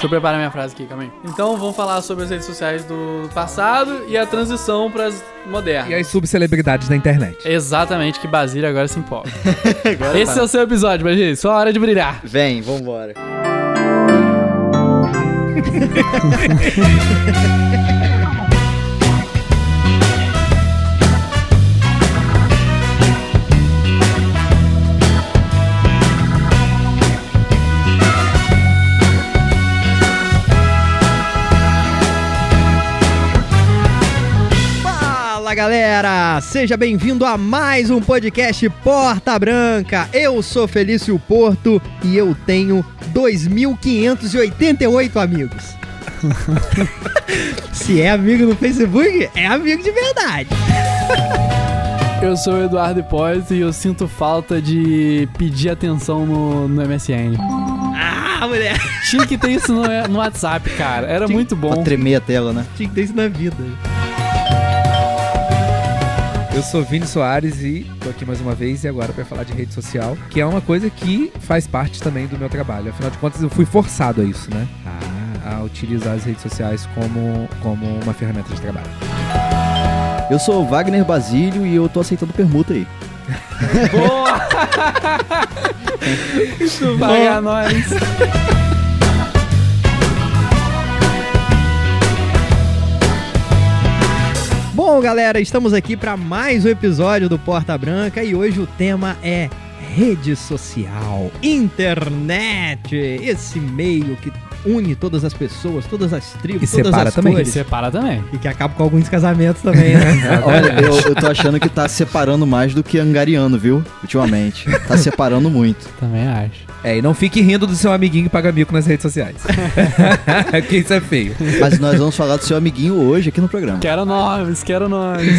Deixa eu preparar minha frase aqui, calma aí. Então vamos falar sobre as redes sociais do passado e a transição para as modernas. E as subcelebridades da internet. Exatamente, que Basílio agora se empolga. Agora Esse tá. é o seu episódio, Basílio. Só a hora de brilhar. Vem, vambora. Fala galera, seja bem-vindo a mais um podcast Porta Branca. Eu sou Felício Porto e eu tenho 2.588 amigos. Se é amigo no Facebook, é amigo de verdade. Eu sou o Eduardo Hipólito e eu sinto falta de pedir atenção no, no MSN. Ah, mulher, Tinha que ter isso no, no WhatsApp, cara. Era Tinha- muito Pra bom. tremer a tela, né? tinha que ter isso na vida. Eu sou Vini Soares e tô aqui mais uma vez e agora pra falar de rede social, que é uma coisa que faz parte também do meu trabalho. Afinal de contas, eu fui forçado a isso, né? A, a utilizar as redes sociais como, como uma ferramenta de trabalho. Eu sou o Wagner Basílio e eu tô aceitando permuta aí. Boa! Isso vai a nós. Bom, galera, estamos aqui para mais um episódio do Porta Branca e hoje o tema é rede social, internet, esse meio que une todas as pessoas, todas as tribos, E todas separa as também. E cores. separa também. E que acaba com alguns casamentos também, né? Olha, eu, eu tô achando que tá separando mais do que angariando, viu? Ultimamente. Tá separando muito. Também acho. É, e não fique rindo do seu amiguinho que paga mico nas redes sociais. Porque isso é feio. Mas nós vamos falar do seu amiguinho hoje aqui no programa. Quero nomes, quero nomes.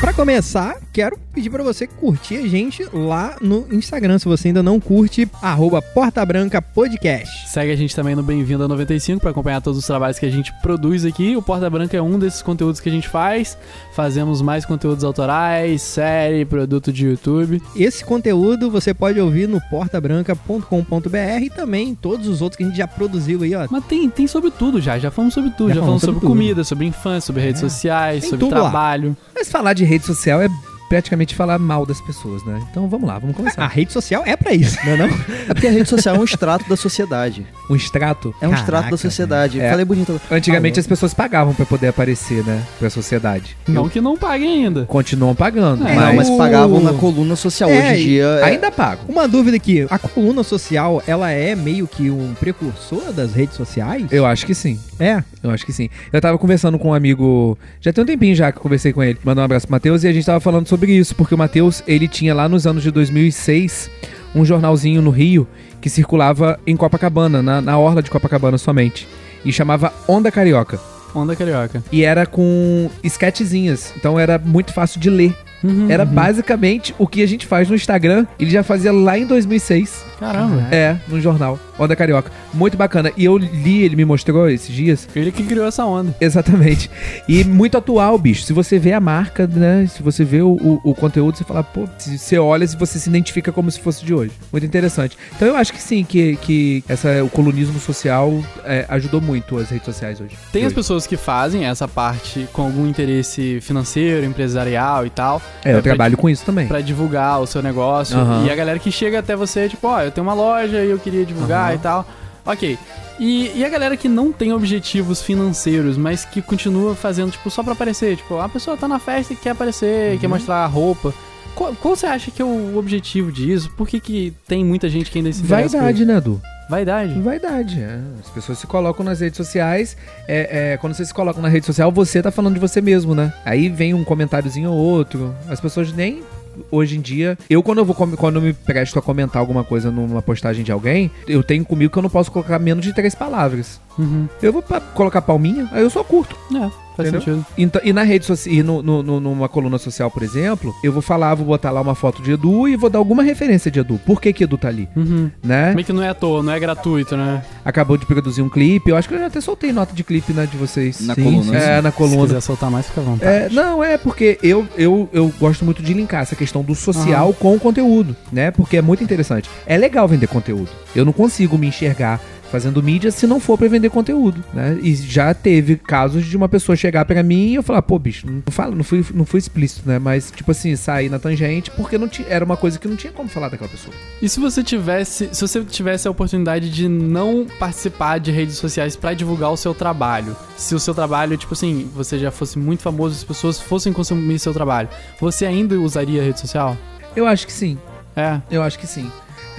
Pra começar, quero pedir pra você curtir a gente lá no Instagram, se você ainda não curte, arroba Porta Branca Podcast. Segue a gente também no Bem-vindo a 95 para acompanhar todos os trabalhos que a gente produz aqui. O Porta Branca é um desses conteúdos que a gente faz. Fazemos mais conteúdos autorais, série, produto de YouTube. Esse conteúdo você pode ouvir no portabranca.com.br e também todos os outros que a gente já produziu aí, ó. Mas tem, tem sobre tudo já, já falamos sobre tudo. Já Já, falamos sobre sobre, comida, sobre infância, sobre redes É. sociais, Tem sobre tudo lá. trabalho. Mas falar de rede social é praticamente falar mal das pessoas, né? Então vamos lá, vamos A começar. rede social é pra isso, não é não? É porque a rede social é um extrato da sociedade. Um extrato. É um Caraca, extrato da sociedade. É. Falei bonito. Antigamente as pessoas pagavam pra poder aparecer, né? Pra sociedade. Não que não paguem ainda. Continuam pagando, É, Não, mas, mas pagavam na coluna social. É, Hoje em dia. é- ainda pagam. Uma dúvida aqui, a coluna social, ela é meio que um precursor das redes sociais? Eu acho que sim. É. Eu acho que sim. Eu tava conversando com um amigo. Já tem um tempinho já que eu conversei com ele. Mandou um abraço pro Matheus e a gente tava falando sobre isso, porque o Matheus, ele tinha lá nos anos de 2006 um jornalzinho no Rio que circulava em Copacabana, na, na orla de Copacabana somente. E chamava Onda Carioca. Onda Carioca. E era com sketchzinhas. Então era muito fácil de ler. Uhum, Era uhum. basicamente o que a gente faz no Instagram. Ele já fazia lá em 2006. Caramba. É, no jornal. Onda Carioca. Muito bacana. E eu li, ele me mostrou esses dias. Ele que criou essa onda. Exatamente. E muito atual, bicho. Se você vê a marca, né? Se você vê o, o, o conteúdo, você fala, pô, se você olha e você se identifica como se fosse de hoje. Muito interessante. Então eu acho que sim, que, que essa, o colunismo social é, ajudou muito as redes sociais hoje. Tem De as hoje. pessoas que fazem essa parte com algum interesse financeiro, empresarial e tal. É, eu trabalho com isso também. Pra divulgar o seu negócio. Aham. E a galera que chega até você, tipo, ó, eu tenho uma loja e eu queria divulgar Aham. e tal. Ok. E, e a galera que não tem objetivos financeiros, mas que continua fazendo, tipo, só pra aparecer. Tipo, a pessoa tá na festa e quer aparecer, Uhum. quer mostrar a roupa. Qual, qual você acha que é o objetivo disso? Por que, que tem muita gente que ainda se Vaidade, né, Edu? Vaidade? Vaidade, é. As pessoas se colocam nas redes sociais. É, é, quando você se coloca na rede social, você tá falando de você mesmo, né? Aí vem um comentáriozinho ou outro. As pessoas nem. Hoje em dia, eu quando eu vou quando eu me presto a comentar alguma coisa numa postagem de alguém, eu tenho comigo que eu não posso colocar menos de três palavras. Uhum. Eu vou colocar palminha, aí eu só curto. É. Faz Entendeu? sentido. Então, e na rede social, e no, no- no- numa coluna social, por exemplo, eu vou falar, vou botar lá uma foto de Edu e vou dar alguma referência de Edu. Por que que Edu tá ali? Uhum. Né? Meio que não é à toa, não é gratuito, né? Acabou de produzir um clipe. Eu acho que eu já até soltei nota de clipe, né, de vocês. Na Sim, coluna. É, assim. na Se coluna. quiser soltar mais, fica à vontade. É, não, é porque eu, eu, eu gosto muito de linkar essa questão do social com o conteúdo, né? Porque é muito interessante. É legal vender conteúdo. Eu não consigo me enxergar fazendo mídia se não for pra vender conteúdo, né? E já teve casos de uma pessoa chegar pra mim e eu falar, pô, bicho, não fala, não fui, não fui explícito, né? Mas tipo assim, sair na tangente porque não tinha, era uma coisa que não tinha como falar daquela pessoa. E se você tivesse, se você tivesse a oportunidade de não participar de redes sociais pra divulgar o seu trabalho, se o seu trabalho, tipo assim, você já fosse muito famoso, as pessoas fossem consumir seu trabalho, você ainda usaria rede social? Eu acho que sim. É, Eu acho que sim.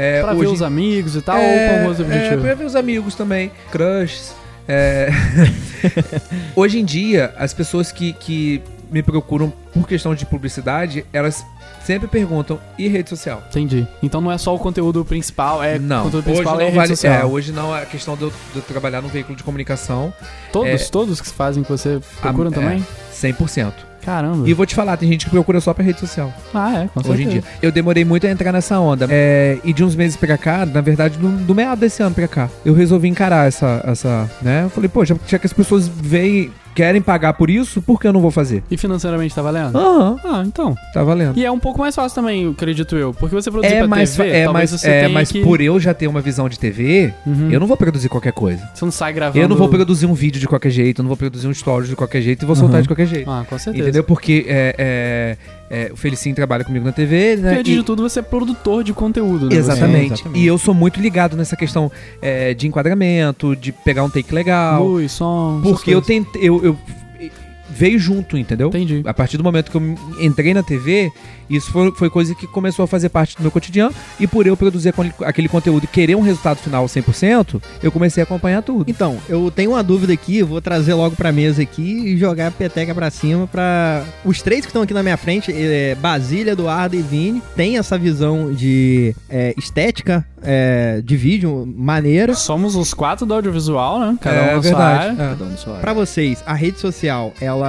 É, pra ver hoje- os amigos e tal, ou É, com algum outro É, pra ver os amigos também, crushes. é. Hoje em dia, as pessoas que, que me procuram por questão de publicidade, elas sempre perguntam, e rede social? Entendi. Então não é só o conteúdo principal, é não, o conteúdo hoje principal não é rede vale, social. é, hoje não é a questão de eu, de eu trabalhar num veículo de comunicação, Todos, é- todos que fazem que você procuram Ah, é. também? 100%. Caramba. E vou te falar, tem gente que procura só pra rede social, Ah, é, com hoje em dia. certeza. Eu demorei muito a entrar nessa onda. É, e de uns meses pra cá, na verdade, do, do meado desse ano pra cá, eu resolvi encarar essa, essa né? Eu falei, pô, já, já que as pessoas veem, querem pagar por isso, por que eu não vou fazer? E financeiramente tá valendo? Aham, Ah, então. tá valendo. E é um pouco mais fácil também, acredito eu. Porque você produzir É pra mais, TV, é, mas, você é, mas que... por eu já ter uma visão de TV, Uhum. eu não vou produzir qualquer coisa. Você não sai gravando... Eu não vou produzir um vídeo de qualquer jeito, eu não vou produzir um story de qualquer jeito e vou soltar Uhum. de qualquer jeito. Ah, com certeza. Entendeu? Porque é, é, é, o Felicinho trabalha comigo na TV, né? Porque, antes e- de tudo, você é produtor de conteúdo, né? Exatamente. É, exatamente. E eu sou muito ligado nessa questão é, de enquadramento, de pegar um take legal. Luz, som... porque eu tentei. Eu, eu- veio junto, entendeu? Entendi. A partir do momento que eu entrei na TV, isso foi, foi coisa que começou a fazer parte do meu cotidiano. E por eu produzir aquele- conteúdo e querer um resultado final 100%, eu comecei a acompanhar tudo. Então, eu tenho uma dúvida aqui, vou trazer logo pra mesa aqui e jogar a peteca pra cima pra... Os três que estão aqui na minha frente, é, Basília, Eduardo e Vini, tem essa visão de é, estética é, de vídeo maneira. Somos os quatro do audiovisual, né? Cada um é na sua verdade. área. É. Cada um na sua área. Pra vocês, a rede social, ela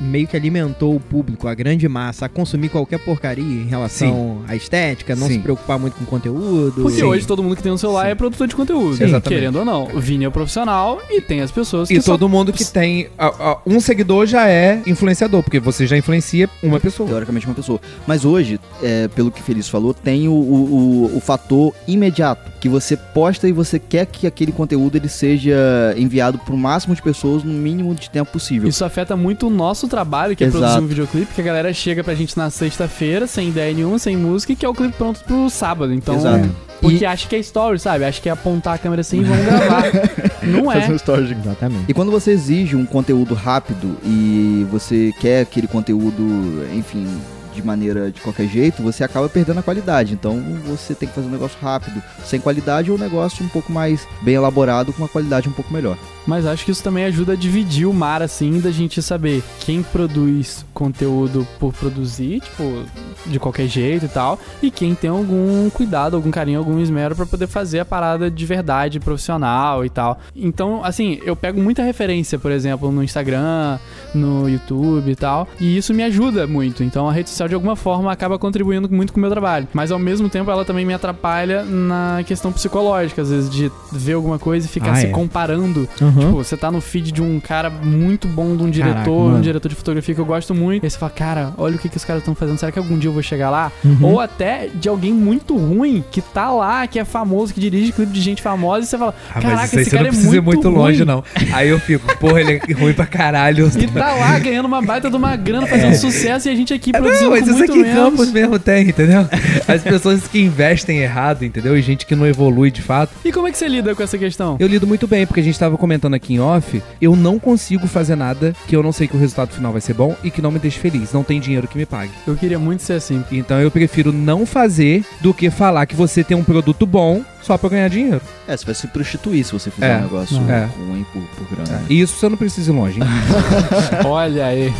meio que alimentou o público, a grande massa, a consumir qualquer porcaria em relação à estética, não Sim. se preocupar muito com conteúdo. Porque Sim. hoje todo mundo que tem um celular Sim. é produtor de conteúdo. Sim, exatamente. Querendo ou não. O Vini é profissional e tem as pessoas que E só- todo mundo que tem a- a- um seguidor já é influenciador, porque você já influencia uma pessoa. Teoricamente uma pessoa. Mas hoje, é, pelo que o Feliz falou, tem o, o, o- o fator imediato. Que você posta e você quer que aquele conteúdo ele seja enviado pro máximo de pessoas no mínimo de tempo possível. Isso afeta muito o nosso trabalho, que é Exato. produzir um videoclipe, que a galera chega pra gente na sexta-feira, sem ideia nenhuma, sem música, e que é o clipe pronto pro sábado. Então, Exato. porque acha que é story, sabe? Acha que é apontar a câmera assim e vamos gravar. Não é. Exatamente. E quando você exige um conteúdo rápido e você quer aquele conteúdo, enfim, de maneira de qualquer jeito, você acaba perdendo a qualidade. Então você tem que fazer um negócio rápido, sem qualidade, ou um negócio um pouco mais bem elaborado, com uma qualidade um pouco melhor. Mas acho que isso também ajuda a dividir o mar, assim, da gente saber quem produz conteúdo por produzir, tipo, de qualquer jeito e tal, e quem tem algum cuidado, algum carinho, algum esmero pra poder fazer a parada de verdade, profissional e tal. Então, assim, eu pego muita referência, por exemplo, no Instagram, no YouTube e tal, e isso me ajuda muito. Então, a rede social, de alguma forma, acaba contribuindo muito com o meu trabalho. Mas, ao mesmo tempo, ela também me atrapalha na questão psicológica, às vezes, de ver alguma coisa e ficar Ah, se é. comparando Uhum. Tipo, você tá no feed de um cara muito bom, de um Caraca, diretor, mano. um diretor de fotografia que eu gosto muito. E aí você fala, cara, olha o que, que os caras estão fazendo. Será que algum dia eu vou chegar lá? Uhum. Ou até de alguém muito ruim que tá lá, que é famoso, que dirige clipe de gente famosa, e você fala, Ah, caraca, esse cara não é precisa muito, ir muito ruim. longe, não. Aí eu fico, porra, ele é ruim pra caralho. E tá lá ganhando uma baita de uma grana, fazendo sucesso, e a gente aqui É, produzindo muito aqui em menos. Campos mesmo tem, entendeu? As pessoas que investem errado, entendeu? E gente que não evolui de fato. E como é que você lida com essa questão? Eu lido muito bem, porque a gente tava comentando aqui em off, eu não consigo fazer nada que eu não sei que o resultado final vai ser bom e que não me deixe feliz. Não tem dinheiro que me pague. Eu queria muito ser assim. Então eu prefiro não fazer do que falar que você tem um produto bom só pra ganhar dinheiro. É, você vai se prostituir se você fizer É. um negócio É. ruim por, por grana. E isso você não precisa ir longe. hein? Olha aí.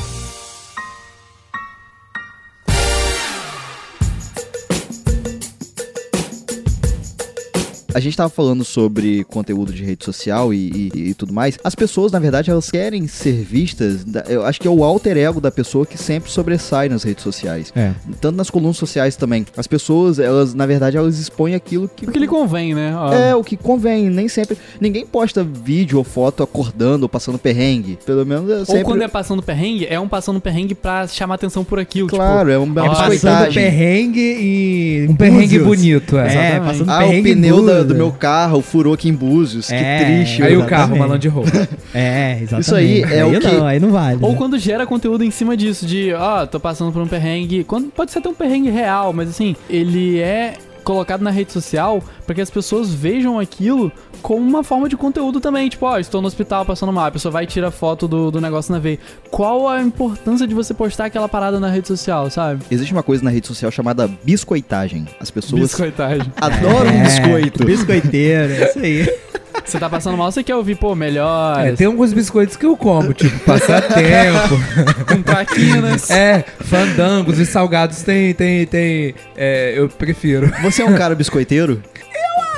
A gente tava falando sobre conteúdo de rede social e, e- e tudo mais. As pessoas, na verdade, elas querem ser vistas. eu acho que é o alter ego da pessoa que sempre sobressai nas redes sociais. É. Tanto nas colunas sociais também. As pessoas, elas, na verdade, elas expõem aquilo que. O que lhe convém, né? Ó, É, o que convém, nem sempre. Ninguém posta vídeo ou foto acordando ou passando perrengue. Pelo menos é Ou sempre. quando é passando perrengue, é um passando perrengue pra chamar atenção por aquilo. Claro, é uma É é passando perrengue e. Um perrengue bonito, é. É, passando Ah, o perrengue em pneu da-. Do meu carro furou aqui em Búzios. É, que triste. Aí o carro, malandro de roupa. É, exatamente. Isso aí é o que- não, aí não vale. Ou né? quando gera conteúdo em cima disso, de, ó, tô passando por um perrengue. Quando, pode ser até um perrengue real, mas assim, ele é colocado na rede social para que as pessoas vejam aquilo como uma forma de conteúdo também. Tipo, ó, estou no hospital passando mal, a pessoa vai e tira foto do, do negócio na veia. Qual a importância de você postar aquela parada na rede social, sabe? Existe uma coisa na rede social chamada biscoitagem. As pessoas Biscoitagem. adoram um É, biscoito. Biscoiteiro, é isso aí. Você tá passando mal, você quer ouvir, pô, melhor, É, tem alguns biscoitos que eu como, tipo passatempo. com traquinas. é, fandangos e salgados tem, tem, tem. É, eu prefiro. Você é um cara biscoiteiro?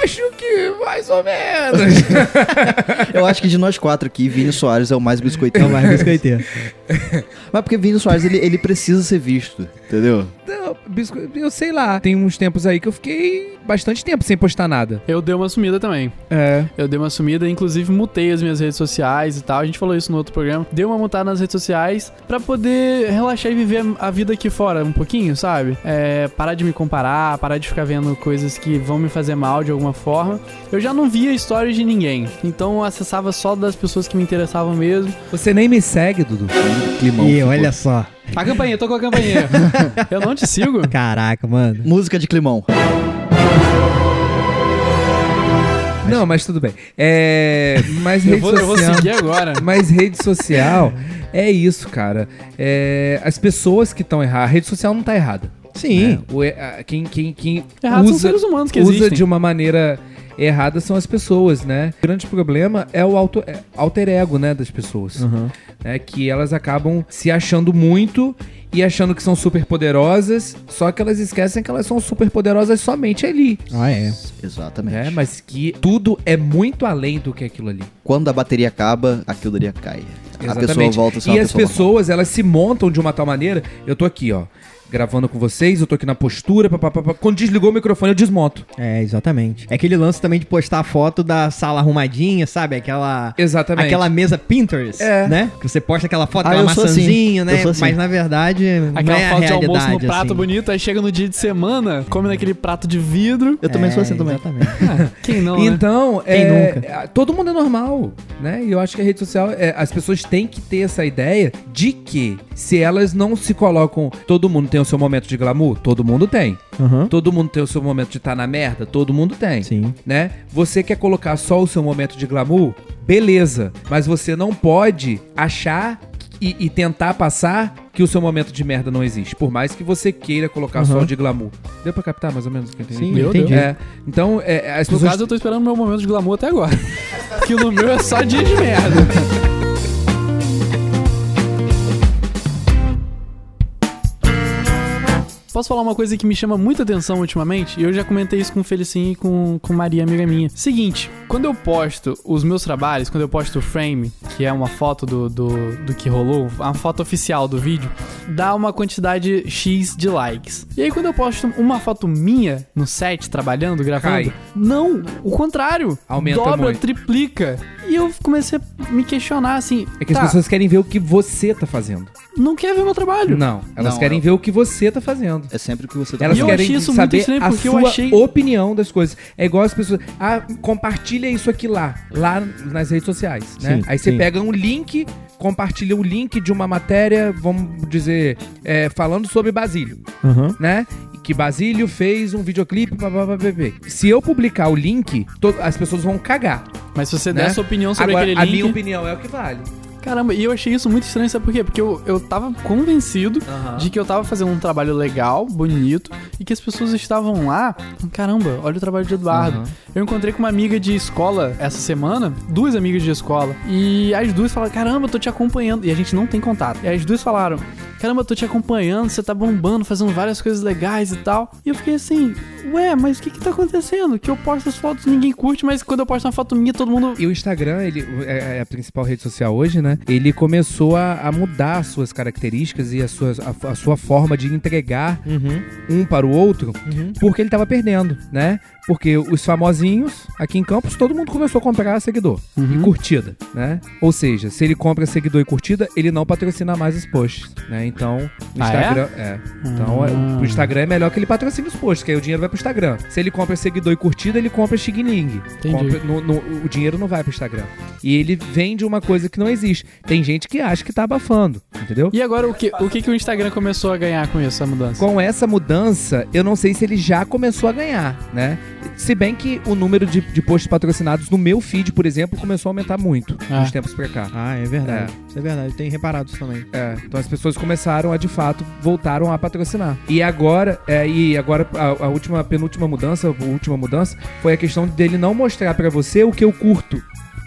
Acho que mais ou menos. Eu acho que de nós quatro aqui, Vini Soares é o mais É biscoiteiro. o mais biscoiteiro. Mas porque Vini Soares, ele, ele precisa ser visto, entendeu? Não, bisco... eu sei lá. Tem uns tempos aí que eu fiquei bastante tempo sem postar nada. Eu dei uma sumida também. É. Eu dei uma sumida, inclusive mutei as minhas redes sociais e tal. A gente falou isso no outro programa. Dei uma mutada nas redes sociais pra poder relaxar e viver a vida aqui fora um pouquinho, sabe? É, parar de me comparar, parar de ficar vendo coisas que vão me fazer mal de alguma forma. Eu já não via histórias de ninguém. Então eu acessava só das pessoas que me interessavam mesmo. Você nem me segue, Dudu. Climão. E olha só. A campainha, tô com a campainha. eu não te sigo. Caraca, mano. Música de climão. Não, mas tudo bem. É. Mas Eu rede vou, eu vou social. seguir agora. Mas rede social é isso, cara. É, as pessoas que estão erradas. A rede social não tá errada. Sim. né? O e- a- quem quem, quem Errados são usa, seres humanos que usa existem. de uma maneira errada são as pessoas, né? O grande problema é o auto, é, alter ego, né, das pessoas. Uhum. né? Que elas acabam se achando muito e achando que são super poderosas, só que elas esquecem que elas são super poderosas somente ali. Ah, é. Exatamente. Né? Mas que tudo é muito além do que aquilo ali. Quando a bateria acaba, aquilo ali cai. A pessoa Exatamente. volta a ser E uma as pessoa normal. pessoas, elas se montam de uma tal maneira. Eu tô aqui, ó, gravando com vocês, eu tô aqui na postura, papapá. Quando desligou o microfone, eu desmonto. É, exatamente. É aquele lance também de postar foto da sala arrumadinha, sabe? Aquela. Exatamente. Aquela mesa Pinterest, É. né? Que você posta aquela foto, Ah, sou assim. maçãzinha, né? Eu sou assim. Mas na verdade, Aquela não é a foto de almoço no prato assim. bonito, aí chega no dia de semana, come naquele prato de vidro. Eu também É, sou assim também. Exatamente. Quem não, né? Então, Quem é, nunca? é, todo mundo é normal, né? E eu acho que a rede social, é, as pessoas têm que ter essa ideia de que se elas não se colocam, todo mundo tem o seu momento de glamour, todo mundo tem. Aham. Todo mundo tem o seu momento de estar na merda, todo mundo tem. Sim. né? Você quer colocar só o seu momento de glamour? Beleza, mas você não pode achar e, e tentar passar que o seu momento de merda não existe, por mais que você queira colocar só Uhum. o de glamour. Deu pra captar mais ou menos o que eu entendi? Sim, Meu entendi. É, então, é, as No pessoas... caso, eu tô esperando o meu momento de glamour até agora. que no meu é só dia de merda. Posso falar uma coisa que me chama muita atenção ultimamente? E eu já comentei isso com o Felicinho e com, com Maria, amiga minha. Seguinte, quando eu posto os meus trabalhos, quando eu posto o frame, que é uma foto do, do, do que rolou, uma foto oficial do vídeo, dá uma quantidade X de likes. E aí quando eu posto uma foto minha no set, trabalhando, gravando, Cai. não, o contrário. Aumenta dobra, muito. triplica. E eu comecei a me questionar assim. É que as tá, pessoas querem ver o que você tá fazendo. não quer ver meu trabalho. Não, elas Não, querem eu- ver o que você tá fazendo. É sempre o que você tá Elas E eu querem achei isso muito saber estranho a porque eu sua achei- opinião das coisas. É igual as pessoas. Ah, compartilha isso aqui lá. Lá nas redes sociais, né? Sim, Aí você sim. pega um link, compartilha o link de uma matéria, vamos dizer, é, falando sobre Basílio, Aham. né? E Que Basílio fez um videoclipe, babá, bebê. Se eu publicar o link, to- as pessoas vão cagar. Mas se você Né? der sua opinião sobre Agora, aquele a link. minha opinião é o que vale. Caramba, e eu achei isso muito estranho, sabe por quê? Porque eu, eu tava convencido de que eu tava fazendo um trabalho legal, bonito, e que as pessoas estavam lá. Caramba, olha o trabalho de Eduardo. Aham. Eu encontrei com uma amiga de escola essa semana, duas amigas de escola, e as duas falaram: Caramba, eu tô te acompanhando. E a gente não tem contato. E as duas falaram: Caramba, eu tô te acompanhando, você tá bombando, fazendo várias coisas legais e tal. E eu fiquei assim: ué, mas o que que tá acontecendo? Que eu posto as fotos, ninguém curte, mas quando eu posto uma foto minha, todo mundo... E o Instagram, ele é é a principal rede social hoje, né? Ele começou a, a mudar as suas características e a sua, a, a sua forma de entregar Uhum, um para o outro, uhum. porque ele tava perdendo, né? Porque os famosinhos, aqui em Campos, todo mundo começou a comprar seguidor e Uhum. curtida, né? Ou seja, se ele compra seguidor e curtida, ele não patrocina mais os posts, né? Então, o Ah, é? Instagram... é? Então, é, Ah. o Instagram é melhor que ele patrocine os posts, que aí o dinheiro vai pro Instagram. Se ele compra seguidor e curtida, ele compra xing-ling. O dinheiro não vai pro Instagram. E ele vende uma coisa que não existe. Tem gente que acha que tá abafando, entendeu? E agora, o que, o que que o Instagram começou a ganhar com essa mudança? Com essa mudança, eu não sei se ele já começou a ganhar, né? Se bem que o número de, de posts patrocinados no meu feed, por exemplo, começou a aumentar muito Ah. nos tempos pra cá. Ah, é verdade. Isso é verdade. Tem reparado isso também. É, então as pessoas começaram a de fato voltaram a patrocinar. E agora, é, e agora a, a última penúltima mudança, a última mudança foi a questão dele não mostrar pra você o que eu curto,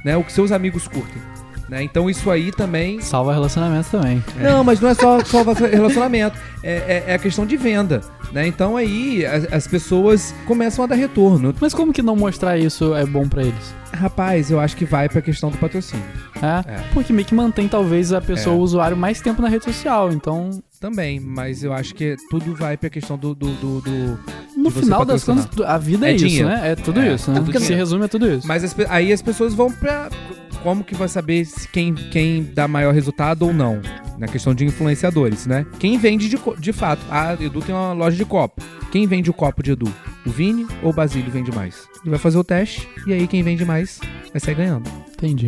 né? O que seus amigos curtem. Né? Então isso aí também Salva relacionamentos também. Não, mas não é só, só relacionamento. É, é, é a questão de venda. Né? Então aí as, as pessoas começam a dar retorno. Mas como que não mostrar isso é bom pra eles? Rapaz, eu acho que vai pra questão do patrocínio. É? É. Porque meio que mantém, talvez, a pessoa, É. o usuário, mais tempo na rede social. Então, Também, mas eu acho que tudo vai pra questão do. do, do- do- no final das contas, a vida é, É isso, dinheiro. né? É tudo É, isso, né? é tudo Se resume a tudo isso. Mas as aí as pessoas vão pra. Como que vai saber quem, quem dá maior resultado ou não? Na questão de influenciadores, né? Quem vende de, de fato? A Edu tem uma loja de copo. Quem vende o copo de Edu? O Vini ou o Basílio vende mais? Ele vai fazer o teste e aí quem vende mais vai sair ganhando. Entendi.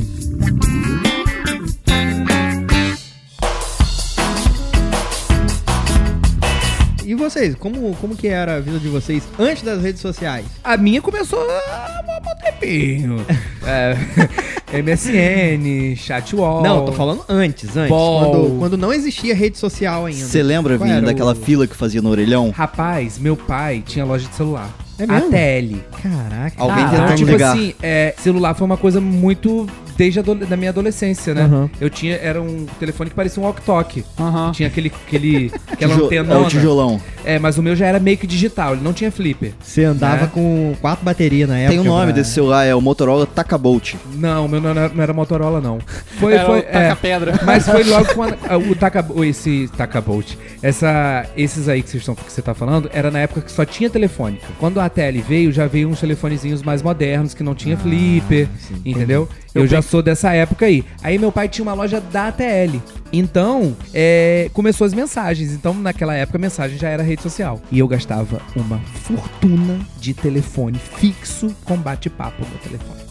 E vocês, como, como que era a vida de vocês antes das redes sociais? A minha começou há um bom tempinho. é, MSN, chatwall. Não, tô falando antes, antes. Quando, quando não existia rede social ainda. Você lembra, Vini, daquela o- fila que fazia no orelhão? Rapaz, meu pai tinha loja de celular. É mesmo? ATL. Caraca. Alguém Ah, tentando Então, tipo ligar. assim, é, celular foi uma coisa muito desde a da minha adolescência, né? Aham. Eu tinha, era um telefone que parecia um walk-talk. Aham. Tinha aquele, aquele, aquela Tijo- antenona. é o tijolão. É, mas o meu já era meio que digital, ele não tinha flipper. Você andava Né? com quatro baterias na época. Tem o nome pra- desse celular, é o Motorola Takabolt. Não, o meu não era, não era Motorola, não. Foi, Era foi, o taca-pedra. Mas foi logo quando a- o Taka, o- esse Takabolt, essa, esses aí que vocês estão, que você tá falando, era na época que só tinha telefônica. Quando a ATL veio, já veio uns telefonezinhos mais modernos que não tinha flipper, sim, entendeu? Eu Eu, já sou dessa época aí. Aí meu pai tinha uma loja da ATL. Então, é, começou as mensagens. Então, naquela época, a mensagem já era rede social. E eu gastava uma fortuna de telefone fixo com bate-papo no telefone.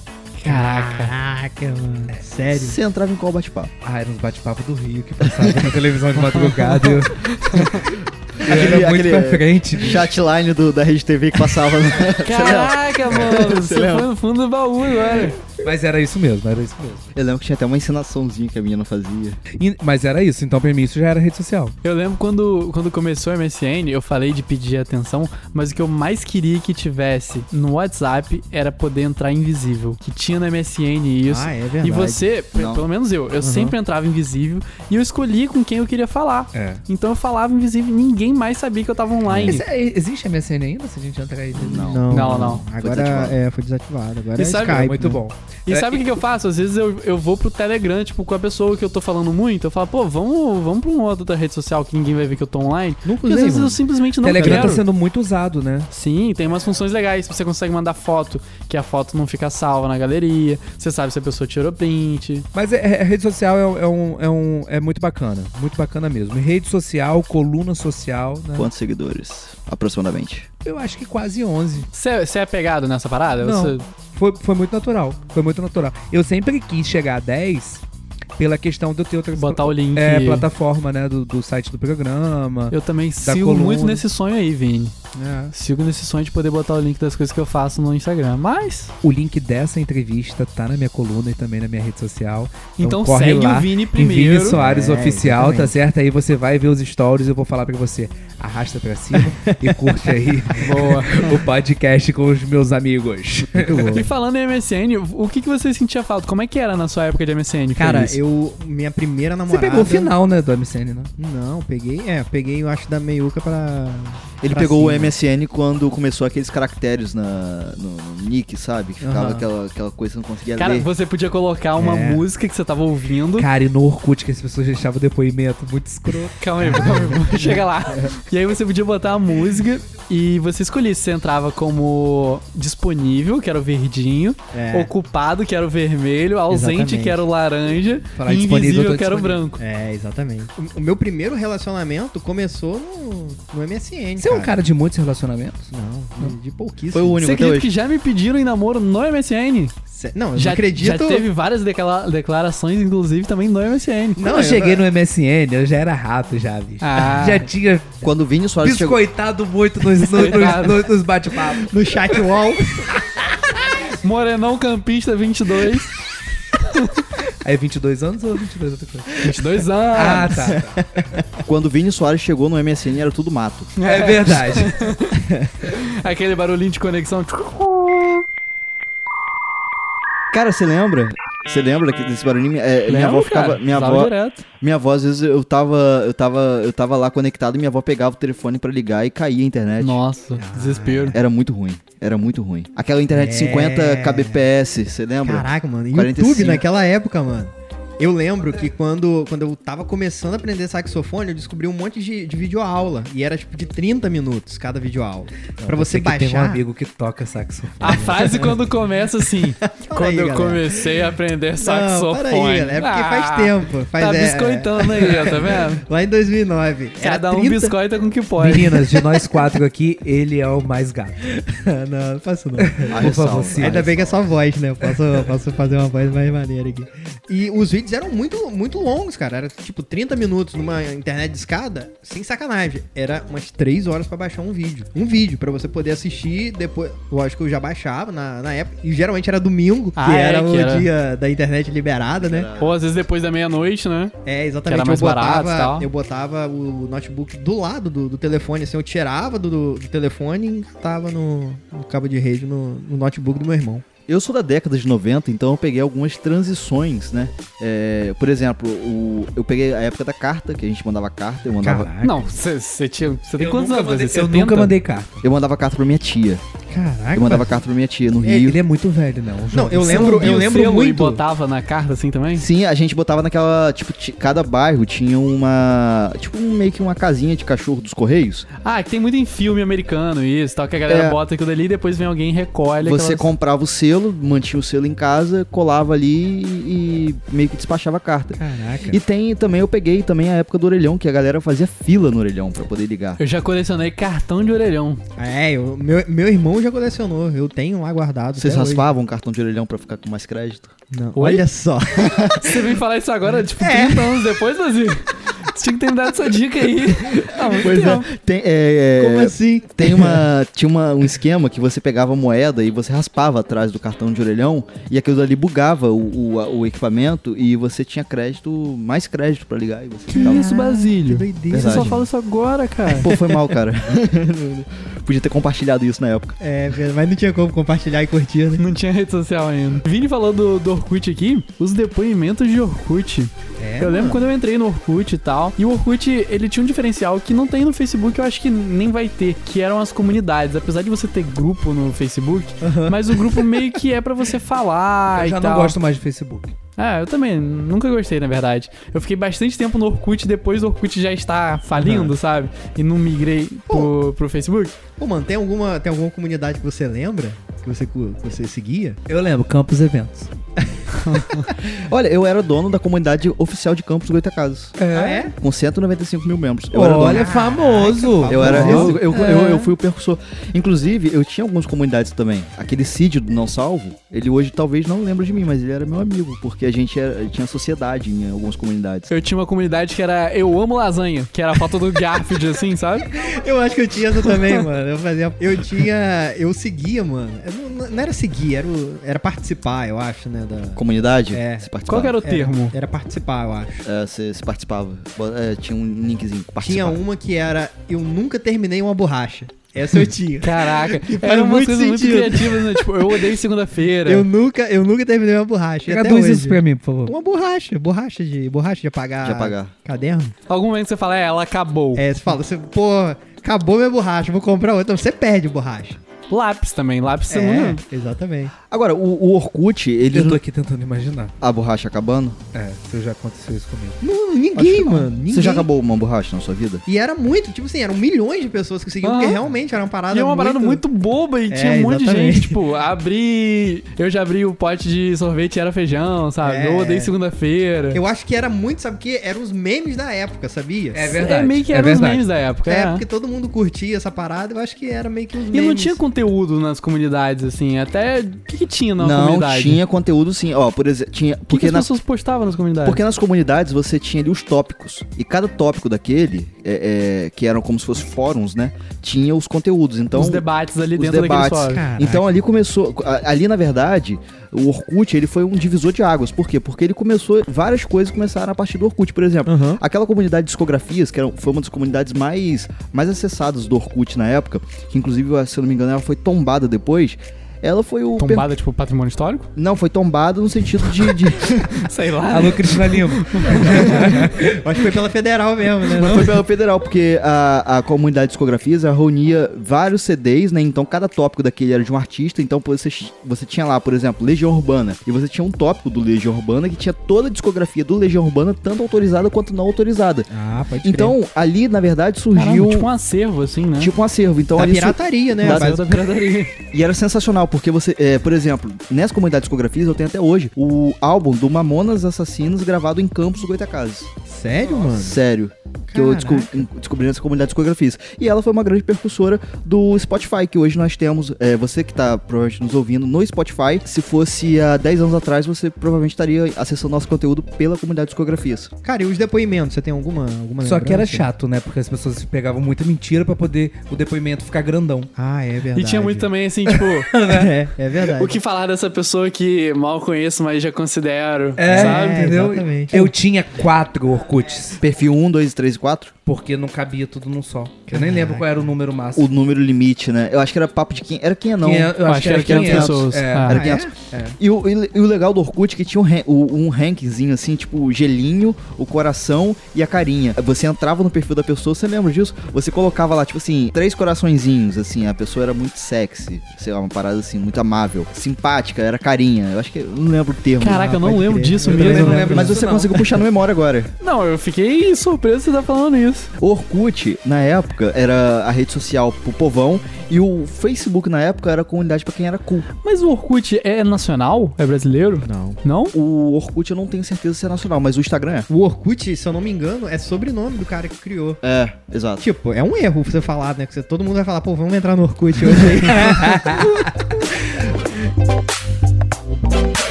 Caraca. Caraca, mano. Sério. Você entrava em qual bate-papo? Ah, era uns bate-papo do Rio que passava na televisão de madrugada. Eu, eu Aquele- era muito aquele- pra frente. Chatline do, da Rede TV que passava. No... Caraca, mano. Você lembra? foi no fundo do baú agora. Mas era isso mesmo, era isso mesmo. Eu lembro que tinha até uma ensinaçãozinha que a menina fazia. E- mas era isso, então pra mim isso já era rede social. Eu lembro quando, quando começou o MSN, eu falei de pedir atenção, mas o que eu mais queria que tivesse no WhatsApp era poder entrar invisível. Que tinha no MSN isso. Ah, é verdade. E você, Não. pelo menos eu, eu sempre entrava invisível e eu escolhi com quem eu queria falar. É. Então eu falava invisível e ninguém mais sabia que eu tava online. Esse- é, existe MSN ainda, se a gente entrar aí? Não. Não, Não, não. Agora desativado. é, foi desativado. Agora E é sabe- Skype. Muito né? bom. E É, sabe o que, que eu faço? Às vezes eu, eu vou pro Telegram, tipo, com a pessoa que eu tô falando muito, eu falo, pô, vamos, vamos pra uma outra rede social que ninguém vai ver que eu tô online. Nunca Porque às usei, vezes mano. eu simplesmente não Telegram quero. tá sendo muito usado, né? Sim, tem umas funções legais. Você consegue mandar foto, que a foto não fica salva na galeria. Você sabe se a pessoa tirou print. Mas é, é- a rede social é, um- é um, é, um, é muito bacana. Muito bacana mesmo. Rede social, coluna social, né? Quantos seguidores? Aproximadamente. Eu acho que quase 11. Você é pegado nessa parada? Não. Você- Foi, foi muito natural. Foi muito natural. Eu sempre quis chegar a 10 pela questão de eu ter outra Botar o link. é, plataforma, né? Do, do site do programa. Eu também sigo coluna. muito nesse sonho aí, Vini. É. Sigo nesse sonho de poder botar o link das coisas que eu faço no Instagram. Mas, O link dessa entrevista tá na minha coluna e também na minha rede social. então, corre segue lá o Vini Em primeiro. Vini Soares É, Oficial, tá exatamente. certo? Aí você vai ver os stories eu vou falar pra você. Arrasta pra cima e curte aí o podcast com os meus amigos. E falando em MSN, o que, que você sentia falta? Como é que era na sua época de MSN? Cara, Feliz? eu. Minha primeira Você namorada. pegou o final, né, do MCN, né? Não, peguei. É, peguei, eu acho, da meiuca pra. Ele pra pegou o cima. MSN quando começou aqueles caracteres na, no, no nick, sabe? Que ficava Aham. aquela, aquela coisa que você não conseguia Cara, ler. você podia colocar uma É. música que você tava ouvindo. Cara, e no Orkut que as pessoas deixavam depoimento muito escroto. Calma aí, calma aí, chega lá. E aí você podia botar a música e você escolhia se você entrava como disponível, que era o verdinho, É. ocupado, que era o vermelho, ausente, Exatamente. que era o laranja, Falar e disponível, eu invisível, tô que era o disponível. branco. É, exatamente. O, o meu primeiro relacionamento começou no, no MSN. Você é um cara de muitos relacionamentos? Não, de, de pouquíssimo. Foi o único Você acredita hoje. que já me pediram em namoro no MSN? Cê- Não, eu Já, não acredito. já teve várias declara- declarações, inclusive, também no MSN. Quando Não, eu eu cheguei não- no MSN, eu já era rato já, bicho. Ah. Já tinha Quando o Vini Soares chegou. biscoitado muito nos, nos, Biscoitado. nos- nos bate-papos. No chat wall. Morenão Campista 22. Aí 22 anos ou 22 outra coisa? 22 anos. Ah, tá. Quando o Vini Soares chegou no MSN era tudo mato. É verdade. Aquele barulhinho de conexão. Cara, você lembra? Você lembra que desse barulhinho? É, minha Lembro, avó ficava. cara, Minha avó, direto. minha avó, às vezes, eu tava, eu tava, eu tava lá conectado e minha avó pegava o telefone pra ligar e caía a internet. Nossa, desespero. Era muito ruim. Era muito ruim. Aquela internet É. 50 kbps, você lembra? Caraca, mano. 45. YouTube naquela época, mano. Eu lembro que quando, quando eu tava começando a aprender saxofone, eu descobri um monte de, de videoaula. E era tipo de 30 minutos cada videoaula. Pra você que Tem um baixar. amigo que toca saxofone. A frase quando começa assim. quando aí, eu galera. comecei a aprender Não, saxofone. para aí. É porque faz Ah, tempo. Faz, Tá é, biscoitando aí, ó, tá vendo? Lá em 2009. Era Cada um 30... biscoita com o que pode. Meninas, de nós quatro aqui, ele é o mais gato. não, não faço não. Por favor, sim. Ainda bem que é só voz, né? Eu posso, posso fazer uma voz mais maneira aqui. E os vídeos eram muito, muito longos, cara. Era tipo 30 minutos numa internet de escada, sem sacanagem. Era umas 3 horas pra baixar um vídeo. Um vídeo pra você poder assistir depois. Lógico que eu já baixava na, na época. E geralmente era domingo, Ah, que é, era que o era- dia da internet liberada, né? Ou às vezes depois da meia-noite, né? É, exatamente. Que era mais eu barato botava, e tal. eu botava o notebook do lado do, do telefone, assim, eu tirava do, do, do telefone e tava no, no cabo de rede no, no notebook do meu irmão. Eu sou da década de 90, então eu peguei algumas transições, né? É, por exemplo, o, eu peguei a época da carta, que a gente mandava carta, eu mandava, Caraca. Não, você tinha. Você tem Eu quantos anos? mandei- Eu 70? nunca mandei carta. eu mandava carta pra minha tia. Caraca. Eu mandava carta pra minha tia no É, Rio. Ele é muito velho, não. Não, eu lembro, eu lembro selo muito. E botava na carta assim também? Sim, a gente botava naquela, tipo, ti- cada bairro tinha uma, tipo, meio que uma casinha de cachorro dos correios. Ah, que tem muito em filme americano isso, tal, que a galera É. bota aquilo ali e depois vem alguém e recolhe. Você aquelas- comprava o selo, mantinha o selo em casa, colava ali e meio que despachava a carta. Caraca. E tem também, eu peguei também a época do orelhão, que a galera fazia fila no orelhão pra poder ligar. Eu já colecionei cartão de orelhão. É, eu- meu, meu irmão já colecionou. Eu tenho lá guardado. Vocês raspavam um cartão de orelhão pra ficar com mais crédito? Não, Oi? olha só. Você vem falar isso agora, tipo, É. 30 anos depois, Brasil? Você tinha que ter me dado essa dica aí. Ah, Pois tempo. é. Tem, é, é, Como assim? Tem uma, tinha uma, um esquema que você pegava moeda e você raspava atrás do cartão de orelhão e aquilo ali bugava o, o, o equipamento e você tinha crédito, mais crédito pra ligar e você Que ficava... isso, Basílio? Que doideira. Você só fala isso agora, cara. Pô, foi mal, cara. Podia ter compartilhado isso na época. É, mas não tinha como compartilhar e curtir, né? Não tinha rede social ainda. Vini falou do, do Orkut aqui, os depoimentos de Orkut. É, eu lembro quando eu entrei no Orkut e tal. E o Orkut, ele tinha um diferencial que não tem no Facebook, eu acho que nem vai ter, que eram as comunidades. Apesar de você ter grupo no Facebook, mas o grupo meio que é pra você falar Eu e já tal. não gosto mais de Facebook. Ah, eu também nunca gostei, na verdade. Eu fiquei bastante tempo no Orkut depois do Orkut já está falindo, sabe? E não migrei pro, pro Facebook. Pô, mano, tem alguma, tem alguma comunidade que você lembra? Você, que você seguia? Eu lembro, Campos Eventos. Olha, eu era dono da comunidade oficial de campos Goitacazes. Ah, é? Com 195 mil membros. Eu era dono. Olha, famoso. Eu, era, eu, eu, É. eu, eu fui o percussor. Inclusive, eu tinha algumas comunidades também. Aquele Cid do Não Salvo, ele hoje talvez não lembra de mim, mas ele era meu amigo, porque a gente era- tinha sociedade em algumas comunidades. Eu tinha uma comunidade que era Eu Amo Lasanha, que era a foto do Garfield, assim, sabe? Eu acho que eu tinha essa também, mano. Eu fazia. Eu tinha. Eu seguia, mano. Eu não, era seguir, era, o- era participar, eu acho, né? Da, Comunidade? É. Qual que era o termo? Era participar, eu acho. É, você, participava. É, tinha um linkzinho. Tinha uma que era Eu nunca terminei uma borracha. Essa eu tinha. Caraca, eram muito coisas muito sentido. criativas, né? Tipo, eu odeio segunda-feira. Eu nunca, eu nunca terminei uma borracha. até Traduz hoje. isso pra mim, por favor. Uma borracha, borracha de borracha de apagar. De apagar. Caderno. Algum momento você fala, é, ela acabou. É, você fala, você, pô, Acabou minha borracha, vou comprar outra. Você perde borracha. Lápis também. Lápis É, não. exatamente. Agora, o, o Orkut, ele. Eu tô aqui tentando imaginar. A borracha acabando? É, se já aconteceu isso comigo. Não, ninguém, mano. Ninguém. Você já acabou uma borracha na sua vida? E era muito, tipo assim, eram milhões de pessoas que seguiam, Aham. porque realmente era uma parada E é uma parada muito boba e tinha um monte de gente. Tipo, abri. Eu já abri o pote de sorvete e era feijão, sabe? É. Eu odeio segunda-feira. Eu acho que era muito, sabe o quê? Eram os memes da época, sabia? É verdade. É meio que é era os memes da época. É, É, porque todo mundo curtia essa parada, eu acho que era meio que os E memes. não tinha conteúdo nas comunidades, assim. Até. O que, que tinha na não, comunidade? tinha conteúdo sim. Ó, por exemplo, tinha. O que, que Porque, as na, pessoas postavam nas comunidades? porque nas comunidades você tinha ali os tópicos. E cada tópico daquele, é, é, que eram como se fossem fóruns, né? Tinha os conteúdos. Então, os debates ali os dentro debates. daquele fórum. Então ali começou, ali na verdade, o Orkut ele foi um divisor de águas. Por quê? Porque ele começou, várias coisas começaram a partir do Orkut. Por exemplo, Aham. aquela comunidade de discografias, que era, foi uma das comunidades mais, mais acessadas do Orkut na época, que inclusive, se eu não me engano, ela foi tombada depois. Ela foi o. per- Tombada, tipo, patrimônio histórico? Não, foi tombada no sentido de. de- Sei lá. Alô, Cristina Lima. Acho que foi pela federal mesmo, né? Mas não? foi pela federal, porque a, a comunidade de discografias reunia vários CDs, né? Então cada tópico daquele era de um artista. Então você, você tinha lá, por exemplo, Legião Urbana. E você tinha um tópico do Legião Urbana que tinha toda a discografia do Legião Urbana, tanto autorizada quanto não autorizada. Ah, pode crer. Então, ali, na verdade, Caramba, surgiu tipo um acervo, assim, né? tipo um acervo. Então, da su- pirataria, né? da- da pirataria. E era sensacional, porque você, é, por exemplo, nessa comunidade de discografias eu tenho até hoje o álbum do Mamonas Assassinos gravado em Campos do Goitacazes. Sério, mano? Sério. Que eu desco- Caraca. descobri nessa comunidade de discografias. E ela foi uma grande percussora do Spotify, que hoje nós temos. é, você que tá provavelmente nos ouvindo no Spotify, se fosse há 10 anos atrás, você provavelmente estaria acessando nosso conteúdo pela comunidade de discografias. Cara, e os depoimentos? Você tem alguma, alguma Só que era chato, né? Porque as pessoas pegavam muita mentira pra poder o depoimento ficar grandão. Ah, é verdade. E tinha muito também, assim, tipo... É, é verdade. O que falar dessa pessoa que mal conheço, mas já considero, É, sabe? entendeu? exatamente. Eu tinha quatro Orkuts, Perfil 1, 2, 3 e 4. Porque não cabia tudo num só. Eu nem lembro qual era o número máximo. O número limite, né? Eu acho que era papo de quem. Era quem não. Quinhen- eu acho que era 500 pessoas. É. Ah. Era Ah, 500. é? E, o, e, e o legal do Orkut é que tinha um, ran- o- um rankingzinho assim, tipo o gelinho, o coração e a carinha. Você entrava no perfil da pessoa, você lembra disso? Você colocava lá, tipo assim, três coraçõezinhos, assim, a pessoa era muito sexy, sei lá, uma parada assim, muito amável, simpática, era carinha. Eu acho que eu não lembro o termo. Caraca, eu não lembro crer. disso Eu mesmo. não lembro Mas disso você não. conseguiu puxar na memória agora. Não, eu fiquei surpreso de você estar falando isso. O Orkut, na época, era a rede social pro povão e o Facebook, na época, era a comunidade pra quem era cool. Mas o Orkut é nacional? É brasileiro? Não. Não? O Orkut eu não tenho certeza se é nacional, mas o Instagram é. O Orkut, se eu não me engano, é sobrenome do cara que criou. É, exato. Tipo, é um erro você falar, né? Que você- todo mundo vai falar, pô, vamos entrar no Orkut hoje aí.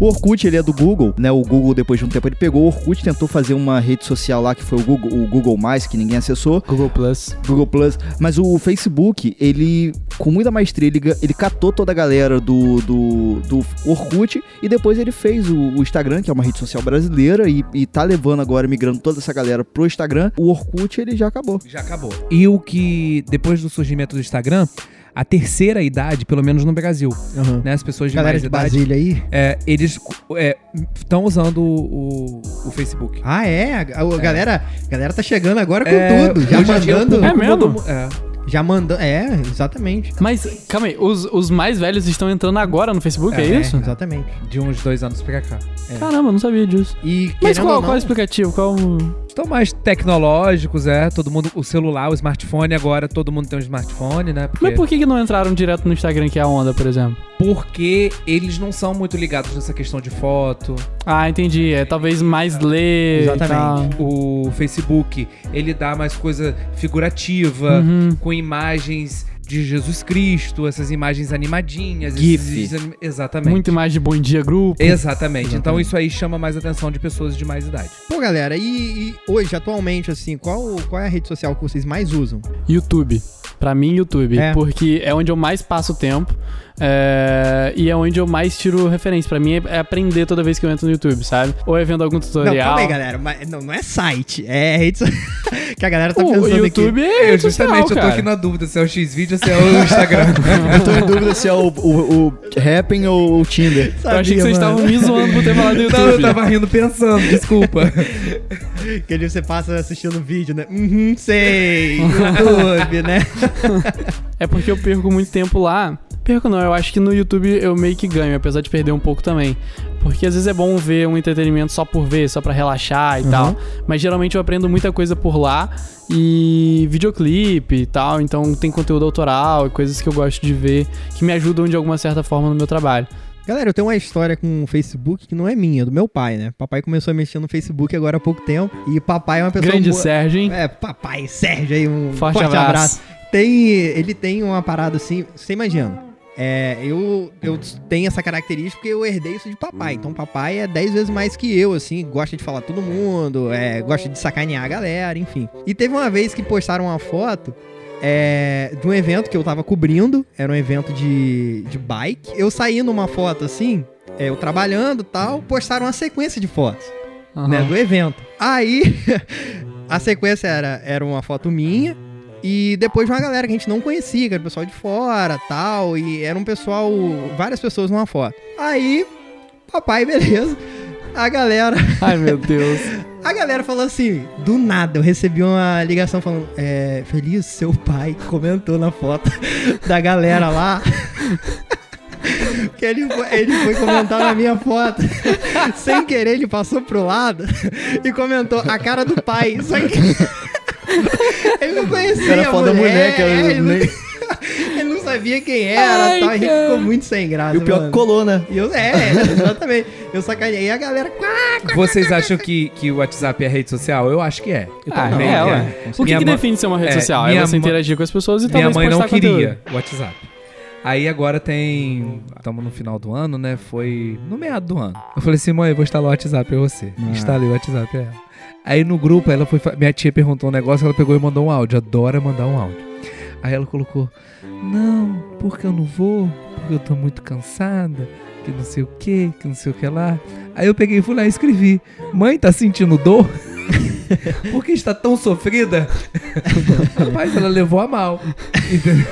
O Orkut, ele é do Google, né? O Google, depois de um tempo, ele pegou o Orkut, tentou fazer uma rede social lá que foi o Google, o Google+, que ninguém acessou, Google Plus. Google Plus. Mas o Facebook, ele, com muita maestria, ele, ele catou toda a galera do, do, do Orkut e depois ele fez o, o Instagram, que é uma rede social brasileira, e, e tá levando agora, migrando toda essa galera pro Instagram. O Orkut, ele já acabou. Já acabou. E o que, depois do surgimento do Instagram, a terceira idade, pelo menos no Brasil, Uhum. né? As pessoas de Galera mais de idade, Brasília aí. é, eles estão usando o, o Facebook. Ah, é? A, a- a galera, a galera tá chegando agora com É, tudo. Já mandando. É mesmo? é. Já mandando. É, exatamente. Mas, calma aí, os, os mais velhos estão entrando agora no Facebook, é, isso? Exatamente. de uns dois anos pra cá. Caramba, eu não sabia disso. E Mas qual, ou qual é o não, explicativo? Qual Estão mais tecnológicos, é. Todo mundo, o celular, o smartphone, agora todo mundo tem um smartphone, né? Porque, Mas por que, que não entraram direto no Instagram, que é a onda, por exemplo? porque eles não são muito ligados nessa questão de foto. Ah, entendi. É talvez mais ler. Exatamente. O Facebook, ele dá mais coisa figurativa, Uhum. com imagens de Jesus Cristo, essas imagens animadinhas. GIF. exatamente. Muito mais de bom dia grupo. Exatamente. Então isso aí chama mais atenção de pessoas de mais idade. Pô, galera, e, e hoje, atualmente, assim, qual, qual é a rede social que vocês mais usam? YouTube. Pra mim, YouTube. É. Porque é onde eu mais passo tempo. É, e é onde eu mais tiro referência. Pra mim é, é aprender toda vez que eu entro no YouTube, sabe? Ou é vendo algum Não, tutorial. calma aí, galera. Mas não, não é site. É rede que a galera tá o pensando YouTube aqui. é Eu, rede social, justamente, eu tô aqui na dúvida se é o X-Video ou se é o Instagram. Eu tô em dúvida se é o, o, o Happn ou o Tinder. Eu achei que Sabia, vocês estavam me zoando por ter falado do YouTube. Não, eu tava rindo pensando, desculpa. Que ali você passa assistindo vídeo, né? Uhum, sei. YouTube, né? É porque eu perco muito tempo lá. Perco não, eu acho que no YouTube eu meio que ganho, apesar de perder um pouco também. Porque às vezes é bom ver um entretenimento só por ver, só pra relaxar e Uhum. tal. Mas geralmente eu aprendo muita coisa por lá. E videoclipe e tal. Então tem conteúdo autoral e coisas que eu gosto de ver que me ajudam de alguma certa forma no meu trabalho. Galera, eu tenho uma história com o Facebook que não é minha, é do meu pai, né? Papai começou a mexer no Facebook agora há pouco tempo. E papai é uma pessoa. Grande boa- Sérgio, hein? É, papai, Sérgio aí, um Forte forte, abraço. abraço. Tem, ele tem uma parada assim, você imagina. É, eu, eu tenho essa característica porque eu herdei isso de papai. Então, papai é 10 vezes mais que eu, assim, gosta de falar todo mundo, é, gosta de sacanear a galera, enfim. E teve uma vez que postaram uma foto é, de um evento que eu tava cobrindo, era um evento de, de bike. Eu saí numa foto assim, é, eu trabalhando e tal, postaram uma sequência de fotos Aham. né, do evento. Aí, a sequência era, era uma foto minha e depois de uma galera que a gente não conhecia, que era o pessoal de fora tal, e era um pessoal, várias pessoas numa foto. Aí, papai, beleza. A galera, Ai, meu Deus. a galera falou assim, do nada, eu recebi uma ligação falando, é, feliz, seu pai comentou na foto da galera lá. Que ele foi, ele foi comentar na minha foto. Sem querer, ele passou pro lado e comentou a cara do pai. Só que. Ele não conhecia Era a foto da mulher, que era é, ele, não, nem- ele não sabia quem era Ai, tal. A gente cara. ficou muito sem graça. E o pior que mano. colou, né? E eu, é, exatamente. Eu sacaneei e a galera. "Quá, Vocês acham que, que o WhatsApp é rede social? Eu acho que é. Eu Ah, também é, ué. O que, que mãe- define ser uma rede é, social? É você interagir com as pessoas e Minha mãe não queria o WhatsApp. Aí agora tem. Estamos no final do ano, né? Foi no meado do ano. Eu falei assim, mãe, eu vou instalar o WhatsApp pra você. Ah. Instalei o WhatsApp pra ela. Aí no grupo, ela foi. Minha tia perguntou um negócio, ela pegou e mandou um áudio. Adora mandar um áudio. Aí ela colocou: Não, porque eu não vou, porque eu tô muito cansada, que não sei o que, que não sei o que lá. Aí eu peguei e fui lá e escrevi: Mãe, tá sentindo dor? Por que está tão sofrida? Rapaz, ela levou a mal. Entendeu?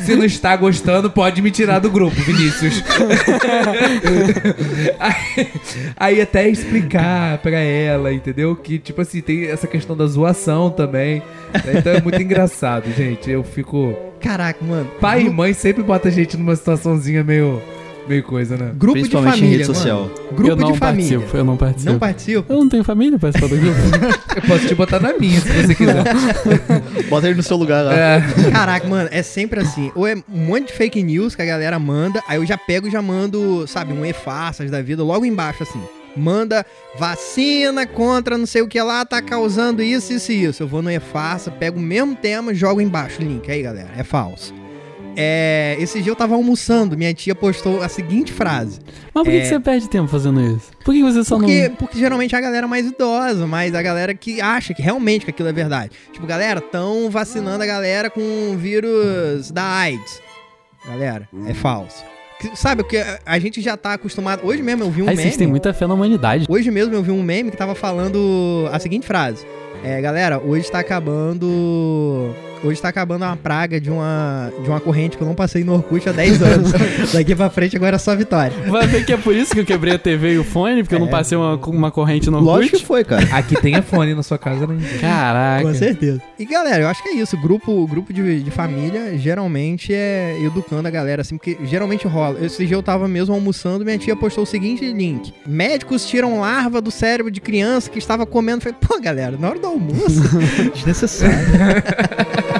Se não está gostando, pode me tirar do grupo, Vinícius. aí, aí até explicar pra ela, entendeu? Que, tipo assim, tem essa questão da zoação também. né? Então é muito engraçado, gente. Eu fico. Caraca, mano. Pai e mãe sempre bota a gente numa situaçãozinha meio. Meio coisa, né? Grupo de Principalmente em família. rede social. Mano. Grupo eu não de família. participo, eu não participo. Não participa? Eu não tenho família pra participar do grupo. Eu posso te botar na minha, se você quiser. Bota ele no seu lugar lá. É. Caraca, mano, é sempre assim. Ou é um monte de fake news que a galera manda, aí eu já pego e já mando, sabe, um e-faças da vida logo embaixo, assim. Manda vacina contra não sei o que lá, tá causando isso, isso e isso. Eu vou no e-faça, pego o mesmo tema, jogo embaixo o link. Aí, galera, é falso. É, esse dia eu tava almoçando, minha tia postou a seguinte frase. Mas por que, É. que você perde tempo fazendo isso? Por que você só Porque, não. porque geralmente é a galera mais idosa, mas a galera que acha que realmente que aquilo é verdade. Tipo, galera, tão vacinando a galera com o vírus da AIDS. Galera, é falso. Que- Sabe, porque a- a gente já tá acostumado. Hoje mesmo eu vi um Aí meme. vocês têm muita fé na humanidade. Hoje mesmo eu vi um meme que tava falando a seguinte frase. É, galera, hoje tá acabando. Hoje tá acabando uma praga de uma, de uma corrente que eu não passei no Orkut há 10 anos. Daqui pra frente agora é só vitória. Vai ver que é por isso que eu quebrei a TV e o fone, porque eu não É. passei uma, uma corrente no Lógico que Orkut. foi, cara. Aqui tem fone na sua casa, né? Caraca. Com certeza. E galera, eu acho que é isso. Grupo, grupo de, de família geralmente é educando a galera, assim, porque geralmente rola. Esse dia eu tava mesmo almoçando, minha tia postou o seguinte link: Médicos tiram larva do cérebro de criança que estava comendo. Falei, pô, galera, na hora do almoço, desnecessário.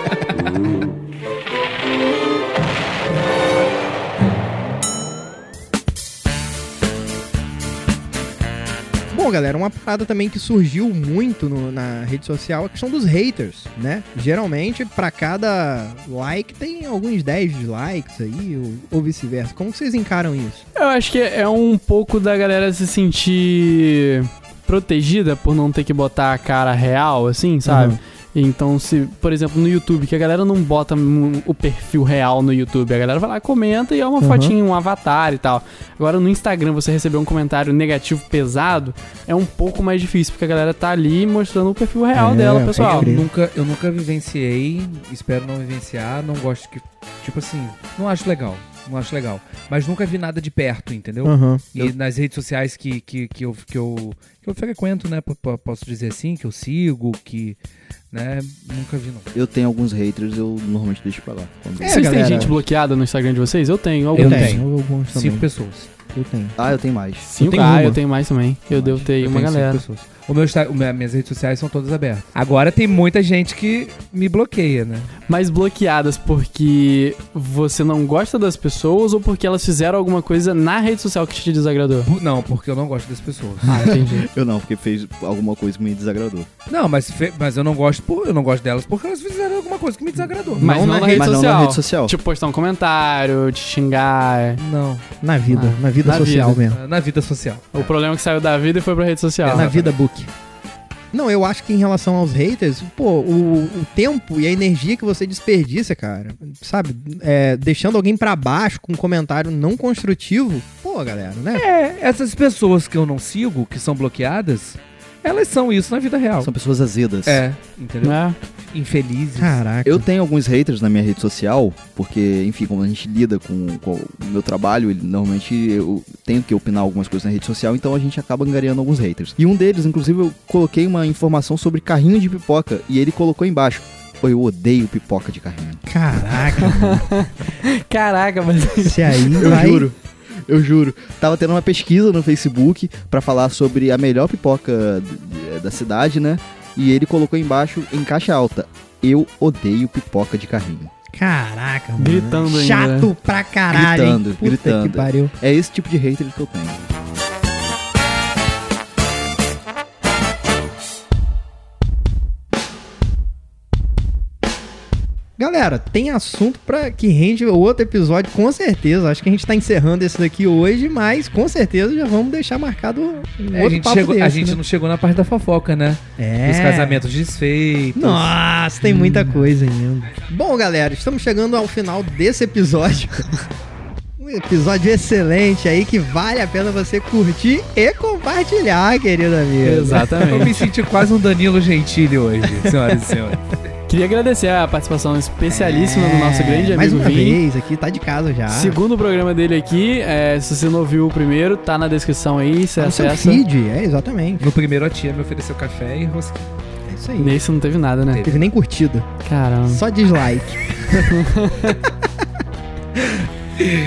Bom, galera, uma parada também que surgiu muito no- na rede social é a questão dos haters, né? Geralmente, pra cada like tem alguns 10 dislikes aí, ou, ou vice-versa. Como vocês encaram isso? Eu acho que é um pouco da galera se sentir protegida por não ter que botar a cara real, assim, sabe? Uhum. Então, se, por exemplo, no YouTube, que a galera não bota o perfil real no YouTube, a galera vai lá, comenta e é uma Uhum. fotinha, um avatar e tal. Agora, no Instagram, você receber um comentário negativo pesado é um pouco mais difícil, porque a galera tá ali mostrando o perfil real É, dela, pessoal. Eu nunca, eu nunca vivenciei, espero não vivenciar, não gosto que. Tipo assim, não acho legal. Não acho legal. Mas nunca vi nada de perto, entendeu? Aham. E nas redes sociais que, que, que, eu, que, eu, que eu frequento, né? p- p- Posso dizer assim, que eu sigo, que. Né? Nunca vi, não. Eu tenho alguns haters, eu normalmente deixo pra lá. Quando- É, Vocês têm galera. gente bloqueada no Instagram de vocês? Eu tenho. Eu Alguns. Eu tenho. tenho. Alguns também. Cinco pessoas. Eu tenho. Ah, eu tenho mais. Cinco? Eu tenho ah, uma. eu tenho mais também. Eu devo ter Eu uma galera. pessoas. O meu, o meu- minhas redes sociais são todas abertas. Agora tem muita gente que me bloqueia, né? Mas bloqueadas porque você não gosta das pessoas ou porque elas fizeram alguma coisa na rede social que te desagradou? Não, porque eu não gosto das pessoas. Ah, entendi. Eu não, porque fez alguma coisa que me desagradou. Não, mas, mas eu não gosto por, eu não gosto delas porque elas fizeram alguma coisa que me desagradou. Mas não, na, rede Mas não social. na rede social. Tipo, postar um comentário, te xingar. Não. Na vida. Ah, na vida na social vida. mesmo. Na vida social. O problema é que saiu da vida e foi pra rede social. Na vida book. Não, eu acho que em relação aos haters, pô, o, o tempo e a energia que você desperdiça, cara, sabe? É, deixando alguém pra baixo com um comentário não construtivo, pô, galera, né? É, essas pessoas que eu não sigo, que são bloqueadas, elas são isso na vida real. São pessoas azedas. É, entendeu? É. Infelizes. Caraca. Eu tenho alguns haters na minha rede social, porque, enfim, como a gente lida com, com o meu trabalho, ele- normalmente eu tenho que opinar algumas coisas na rede social, então a gente acaba angariando alguns haters. E um deles, inclusive, eu coloquei uma informação sobre carrinho de pipoca, e ele colocou embaixo. "Pô, Eu odeio pipoca de carrinho. Caraca, mano. Caraca, mas. Esse aí Eu vai... juro. Eu juro. Tava tendo uma pesquisa no Facebook pra falar sobre a melhor pipoca da cidade, né? E ele colocou embaixo em caixa alta. Eu odeio pipoca de carrinho. Caraca, mano. Gritando ainda, Chato pra caralho. hein? Gritando, Puta gritando. que pariu. É esse tipo de hater que eu tenho. Galera, tem assunto para que rende outro episódio, com certeza. Acho que a gente tá encerrando esse daqui hoje, mas com certeza já vamos deixar marcado um É, a outro gente, papo chegou, a desse, gente né? não chegou na parte da fofoca, né? É. Os casamentos desfeitos. Nossa, tem muita coisa ainda. Bom, galera, estamos chegando ao final desse episódio. Um episódio excelente aí que vale a pena você curtir e compartilhar, querido amigo. Eu me Exatamente. senti quase um Danilo Gentili hoje, senhoras e senhores. Queria agradecer a participação especialíssima do nosso grande É, Mais amigo uma Vini. vez, aqui tá de casa já. Segundo programa dele aqui, é, se você não ouviu o primeiro, tá na descrição aí, você Tá no seu acessa. feed, é, exatamente. No primeiro a tia me ofereceu café e rosquinha. É isso aí. Nesse não teve nada, né? Não teve nem curtida, Caramba. só dislike.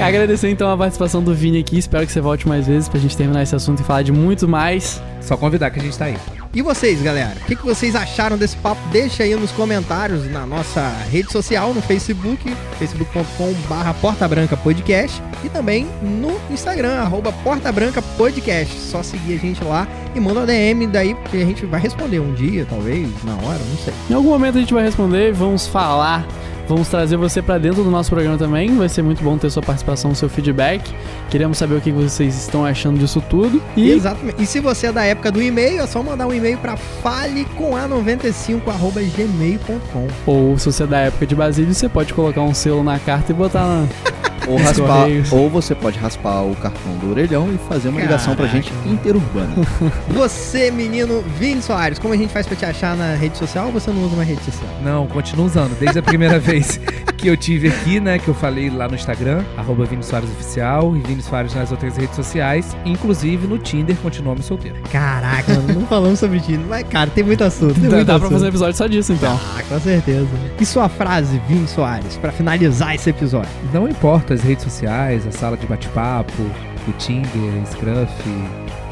Agradecer então a participação do Vini aqui. Espero que você volte mais vezes pra gente terminar esse assunto e falar de muito mais. Só convidar que a gente tá aí. E vocês, galera? O que, que vocês acharam desse papo? Deixa aí nos comentários na nossa rede social, no Facebook, facebook.com.br Porta Branca Podcast e também no Instagram, arroba Porta Branca Podcast. Só seguir a gente lá e manda uma DM daí, porque a gente vai responder um dia, talvez, na hora, não sei. Em algum momento a gente vai responder, vamos falar, vamos trazer você pra dentro do nosso programa também. Vai ser muito bom ter sua participação, seu feedback. Queremos saber o que vocês estão achando disso tudo. E Exatamente. E se você é da época do e-mail, é só mandar um e-mail para falecoma95@gmail.com. ou se você é da época de Basílio, você pode colocar um selo na carta e botar na. Ou, raspar, ou você pode raspar o cartão do orelhão e fazer uma ligação pra Caraca. gente interurbana. Você, menino Vini Soares, como a gente faz pra te achar na rede social ou você não usa uma rede social? Não, continuo usando. Desde a primeira vez que eu tive aqui, né? Que eu falei lá no Instagram, arroba Vini Soares Oficial e Vini Soares nas outras redes sociais. Inclusive no Tinder, continuamos solteiro. Caraca, mano, não falamos sobre ti. Mas, cara, tem muito assunto. Tem Dá, muito dá pra assunto. fazer um episódio só disso então. Ah, com certeza. E sua frase, Vini Soares, pra finalizar esse episódio? Não importa as redes sociais, a sala de bate-papo, o Tinder, Scruff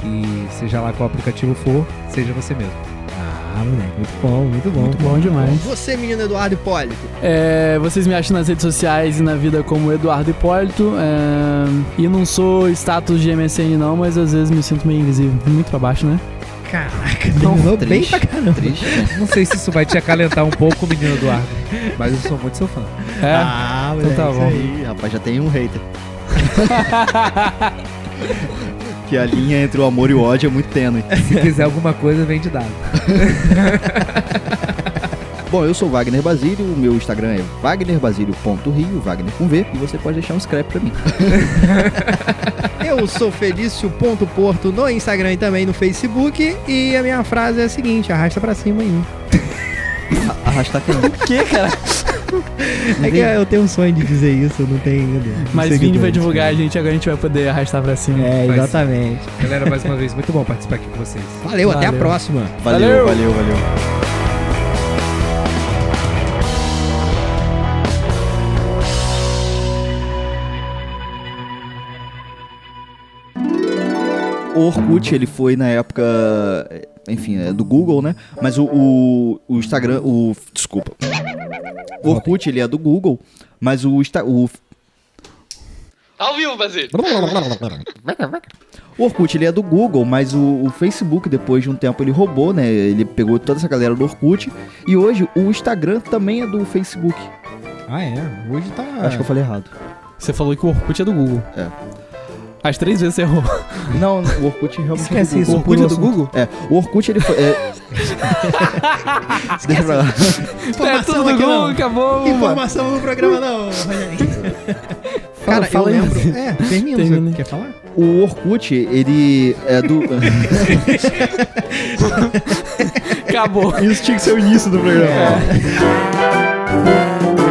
e seja lá qual aplicativo for, seja você mesmo. Ah, moleque, muito bom, muito bom. Muito bom demais. Você, menino Eduardo Hipólito. É, vocês me acham nas redes sociais e na vida como Eduardo Hipólito. é, e não sou status de MSN não, mas às vezes me sinto meio invisível. Muito pra baixo, né? Caraca, terminou bem triste. pra caramba. Triste, né? Não sei se isso vai te acalentar um pouco, menino Eduardo, mas eu sou muito seu fã. É. Ah, então tá moleque, bom. isso aí. Rapaz, já tem um hater. que a linha entre o amor e o ódio é muito tênue. Se quiser alguma coisa, vem de dado. Bom, eu sou Wagner Basílio, o meu Instagram é wagnerbasilio.rio, Wagner com V, e você pode deixar um scrap pra mim. Eu sou Felício.porto no Instagram e também no Facebook. E a minha frase é a seguinte: arrasta pra cima aí. Arrastar quem? O que, cara? É que eu tenho um sonho de dizer isso, não tem ainda. Mas. Vini vai divulgar a gente, agora a gente vai poder arrastar pra cima. É, Mas- exatamente. Galera, mais uma vez, muito bom participar aqui com vocês. Valeu, até a Valeu. próxima. Valeu, Valeu. valeu, valeu. O Orkut, ele foi na época, enfim, é do Google, né? Mas o, o, o Instagram, o... Desculpa. O Orkut, ele é do Google, mas o, Insta- o Ao vivo, Basílio. O Orkut ele é do Google, mas o, o Facebook, depois de um tempo, ele roubou, né? Ele pegou toda essa galera do Orkut. E hoje o Instagram também é do Facebook. Ah, é? Hoje tá. Acho que eu falei errado. Você falou que o Orkut é do Google. É. As três vezes você errou. Não, o Orkut realmente Esquece é do isso, O Google. Orkut é do Google? É, o Orkut ele foi. É... Deixa pra lá. É tudo do Google, não. acabou. Informação no programa não. Cara, fala eu aí, lembro. É, termina. Termina. Você quer falar? O Orkut, ele é do. Acabou. Isso tinha que ser o início do programa. É.